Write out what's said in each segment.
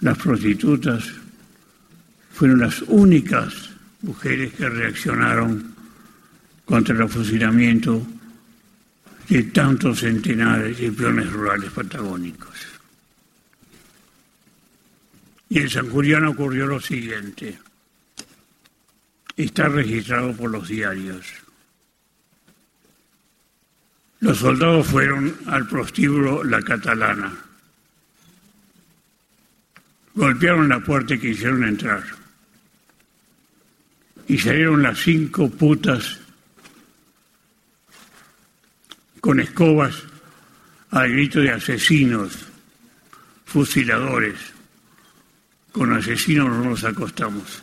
las prostitutas fueron las únicas mujeres que reaccionaron contra el fusilamiento de tantos centenares de peones rurales patagónicos. Y en San Julián ocurrió lo siguiente. Está registrado por los diarios. Los soldados fueron al prostíbulo La Catalana. Golpearon la puerta y quisieron entrar. Y salieron las cinco putas con escobas al grito de asesinos, fusiladores. Con asesinos no nos acostamos.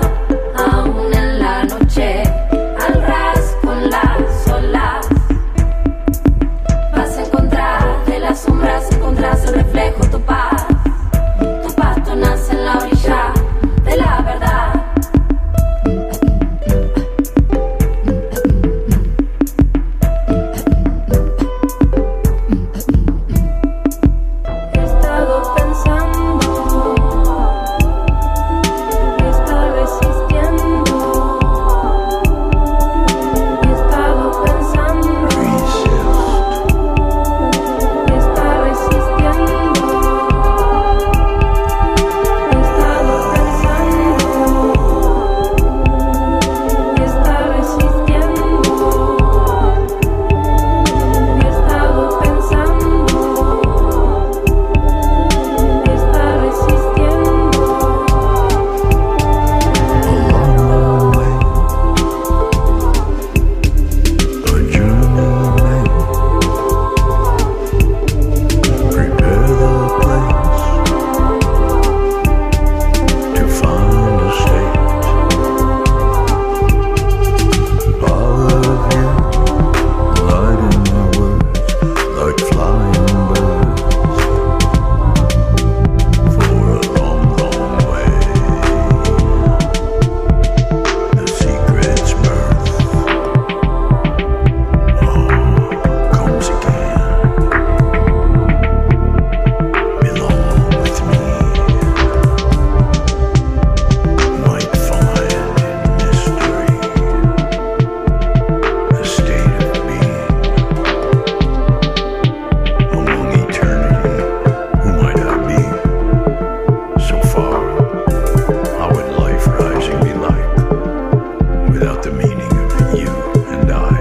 without the meaning of you and I.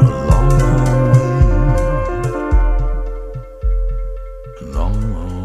A long, long way. A long, long